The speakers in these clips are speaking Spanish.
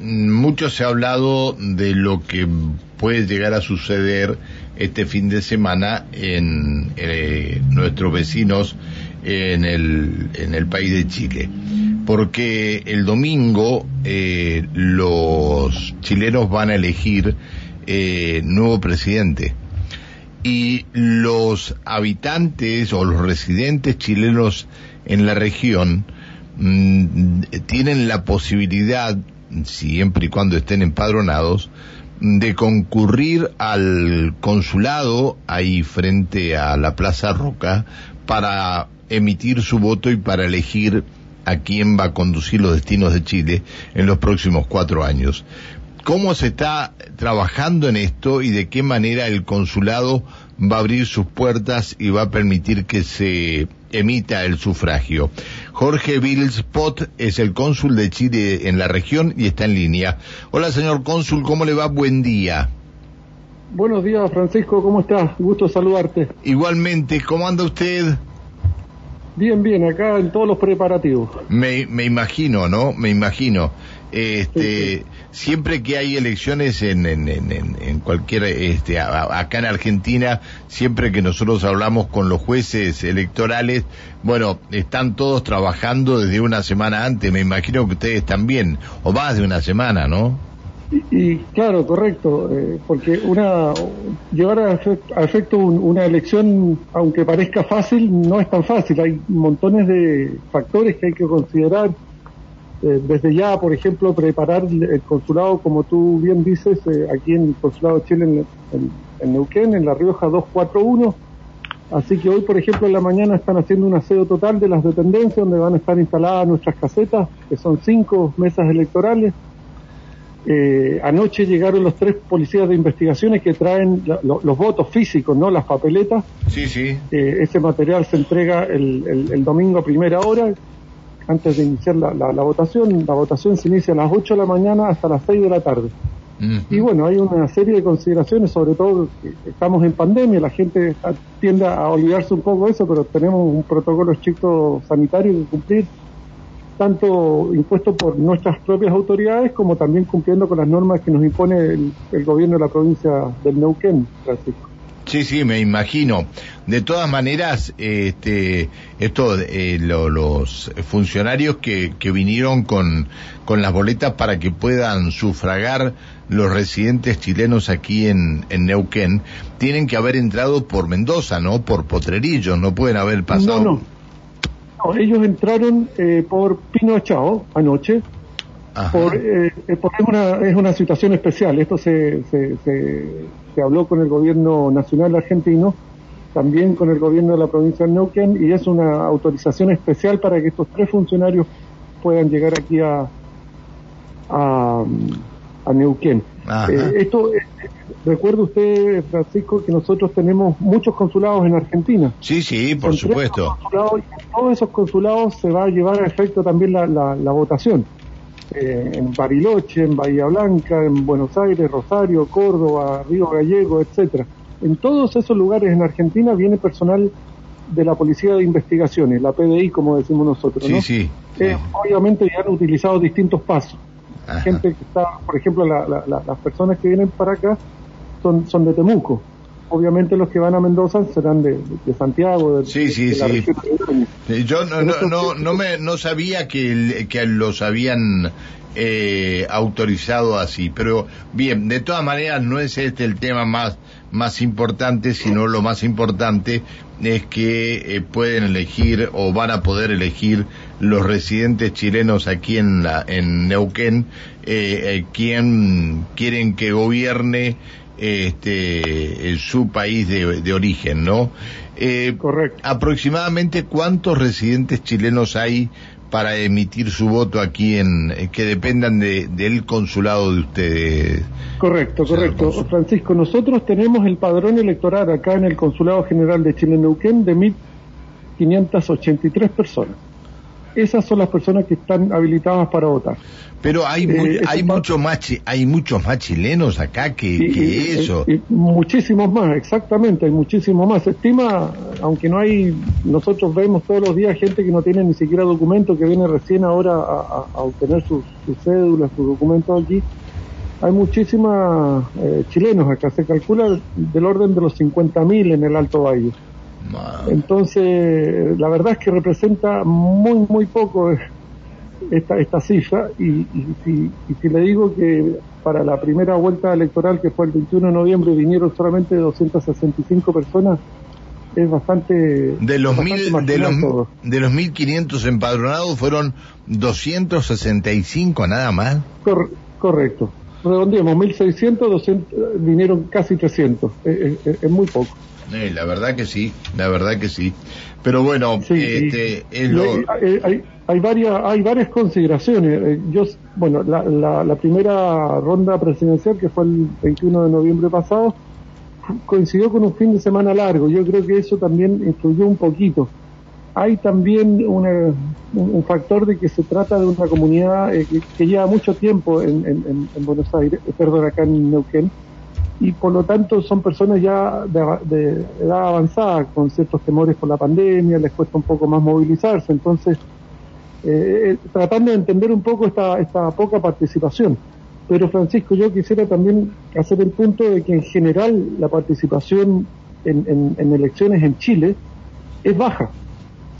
mucho se ha hablado de lo que puede llegar a suceder este fin de semana en eh, nuestros vecinos en el, en el país de Chile. Porque el domingo eh, los chilenos van a elegir eh, nuevo presidente y los habitantes o los residentes chilenos en la región mm, tienen la posibilidad, siempre y cuando estén empadronados, de concurrir al consulado ahí frente a la Plaza Roca para emitir su voto y para elegir a quién va a conducir los destinos de Chile en los próximos cuatro años cómo se está trabajando en esto y de qué manera el consulado va a abrir sus puertas y va a permitir que se emita el sufragio. Jorge Vilspot es el cónsul de Chile en la región y está en línea. Hola, señor cónsul, ¿cómo le va? Buen día. Buenos días, Francisco, ¿cómo estás? Gusto saludarte. Igualmente, ¿cómo anda usted? Bien, bien, acá en todos los preparativos. Me, me imagino, ¿no? Me imagino. Este, siempre que hay elecciones en, en, en, en cualquier, este, acá en Argentina, siempre que nosotros hablamos con los jueces electorales, bueno, están todos trabajando desde una semana antes, me imagino que ustedes también, o más de una semana, ¿no? Y, claro, correcto, eh, porque una llevar a, efecto una elección, aunque parezca fácil, no es tan fácil. Hay montones de factores que hay que considerar eh, desde ya, por ejemplo, preparar el consulado, como tú bien dices, eh, aquí en el Consulado de Chile en, Neuquén, en La Rioja 241. Así que hoy, por ejemplo, en la mañana están haciendo un aseo total de las dependencias donde van a estar instaladas nuestras casetas, que son cinco mesas electorales. Eh, anoche llegaron los tres policías de investigaciones que traen los votos físicos, no las papeletas. Sí, sí. ese material se entrega el, el domingo a primera hora antes de iniciar la, votación. La votación se inicia a las 8 de la mañana hasta las 6 de la tarde. Y bueno, hay una serie de consideraciones, sobre todo que estamos en pandemia, la gente tiende a olvidarse un poco de eso, pero tenemos un protocolo estricto sanitario que cumplir, tanto impuesto por nuestras propias autoridades como también cumpliendo con las normas que nos impone el, el gobierno de la provincia del Neuquén, Francisco. Sí, sí, me imagino. De todas maneras, este, esto, eh, los funcionarios que, que vinieron con, con las boletas para que puedan sufragar los residentes chilenos aquí en, en Neuquén, tienen que haber entrado por Mendoza, ¿no? Por Potrerillo, no pueden haber pasado. No, no. Ellos entraron eh, por Pino Chao anoche, por, eh, porque es una, es una situación especial. Esto se, se, se, habló con el gobierno nacional argentino, también con el gobierno de la provincia de Neuquén, y es una autorización especial para que estos tres funcionarios puedan llegar aquí a, a, a Neuquén. Eh, esto, eh, recuerde usted, Francisco, que nosotros tenemos muchos consulados en Argentina. Sí, sí, por supuesto. en todos esos consulados se va a llevar a efecto también la, la, la votación. Eh, en Bariloche, en Bahía Blanca, en Buenos Aires, Rosario, Córdoba, Río Gallego, etcétera. En todos esos lugares en Argentina viene personal de la Policía de Investigaciones, la PDI, como decimos nosotros. Sí, sí, obviamente ya han utilizado distintos pasos. Gente que está, por ejemplo, las personas que vienen para acá son, son de Temuco obviamente los que van a Mendoza serán de, Santiago. De, sí, sí, sí. Yo no, no, no, me, no sabía que, que los habían eh, autorizado así, pero bien, de todas maneras no es este el tema más, más importante, sino lo más importante es que eh, pueden elegir o van a poder elegir los residentes chilenos aquí en, la, en Neuquén eh, eh quieren que gobierne este, en su país de, origen, ¿no? Eh, Correcto. Aproximadamente cuántos residentes chilenos hay para emitir su voto aquí en eh, que dependan de, del consulado de ustedes. Correcto, correcto. Francisco, nosotros tenemos el padrón electoral acá en el Consulado General de Chile en Neuquén de 1.583 personas. Esas son las personas que están habilitadas para votar. Pero hay, eh, hay muchos más hay muchos más chilenos acá que, eso. muchísimos más, exactamente, hay muchísimos más. Se estima, aunque no hay, nosotros vemos todos los días gente que no tiene ni siquiera documento, que viene recién ahora a, obtener sus, cédulas, sus documentos aquí. Hay muchísimos eh, chilenos acá, se calcula del orden de los 50.000 en el Alto Valle. Entonces, la verdad es que representa muy, muy poco esta, esta cifra y, si, le digo que para la primera vuelta electoral que fue el 21 de noviembre vinieron solamente 265 personas es bastante de los mil de los de los 1500 empadronados fueron 265 nada más. Correcto. Redondeamos 1600 200, vinieron casi 300 es muy poco eh, la verdad que sí, la verdad que sí. Pero bueno, este, hay, hay, varias, hay varias consideraciones. Eh, yo, bueno, la, la, primera ronda presidencial, que fue el 21 de noviembre pasado, coincidió con un fin de semana largo. Yo creo que eso también influyó un poquito. Hay también un factor de que se trata de una comunidad eh, que, lleva mucho tiempo en, en, en Buenos Aires, perdón, acá en Neuquén, y por lo tanto son personas ya de, edad avanzada con ciertos temores por la pandemia, les cuesta un poco más movilizarse, entonces eh, eh, tratando de entender un poco esta, esta poca participación. Pero Francisco, yo quisiera también hacer el punto de que en general la participación en, en, elecciones en Chile es baja.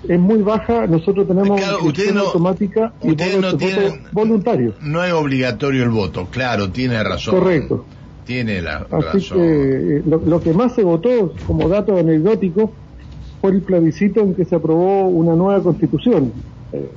Es muy baja, nosotros tenemos una automática y voto, voluntario. No es obligatorio el voto, claro, tiene razón. Correcto. Tiene la Así que eh, lo, que más se votó como dato anecdótico fue el plebiscito en que se aprobó una nueva constitución. Eh,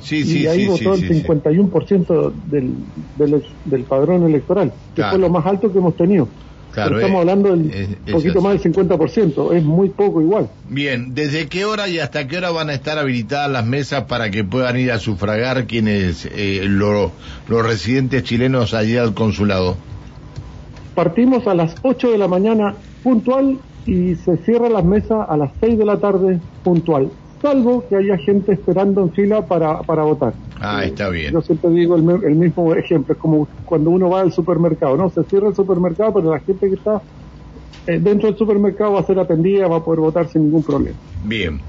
sí, sí, y ahí votó el 51% del, del, del, padrón electoral, que fue lo más alto que hemos tenido. Claro, estamos hablando del poquito más del 50%, es muy poco igual. Bien, ¿desde qué hora y hasta qué hora van a estar habilitadas las mesas para que puedan ir a sufragar quienes, eh, los residentes chilenos allí al consulado? Partimos a las 8 de la mañana puntual y se cierra las mesas a las 6 de la tarde puntual, salvo que haya gente esperando en fila para, para votar. Ah, está bien. Yo siempre digo el, el, mismo ejemplo, es como cuando uno va al supermercado, ¿no? Se cierra el supermercado, pero la gente que está eh, dentro del supermercado va a ser atendida, va a poder votar sin ningún problema. Bien.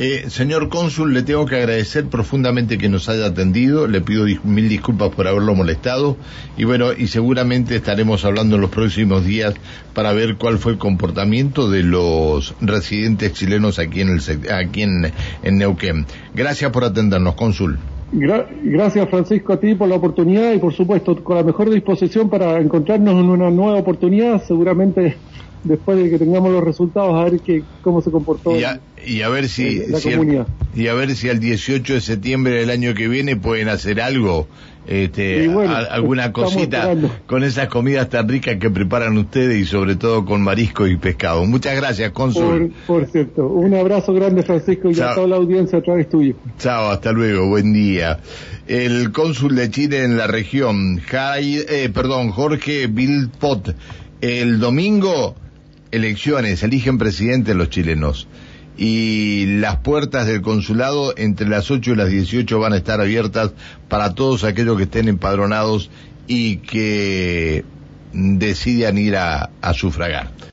Eh, señor cónsul, le tengo que agradecer profundamente que nos haya atendido, le pido mil disculpas por haberlo molestado y bueno, y seguramente estaremos hablando en los próximos días para ver cuál fue el comportamiento de los residentes chilenos aquí en, el, aquí en, Neuquén. Gracias por atendernos, cónsul. gracias Francisco a ti por la oportunidad y por supuesto con la mejor disposición para encontrarnos en una nueva oportunidad, seguramente después de que tengamos los resultados a ver que, cómo se comportó y a ver si, y a ver si al 18 de septiembre del año que viene pueden hacer algo este, alguna cosita con esas comidas tan ricas que preparan ustedes y sobre todo con marisco y pescado. Muchas gracias, cónsul. Por, cierto, un abrazo grande, Francisco, y a toda la audiencia a través tuyo. Chao, hasta luego, buen día. El cónsul de Chile en la región, eh, perdón, Jorge Vilpot, el domingo elecciones, eligen presidente los chilenos y las puertas del consulado entre las 8 y las 18 van a estar abiertas para todos aquellos que estén empadronados y que decidan ir a, a sufragar.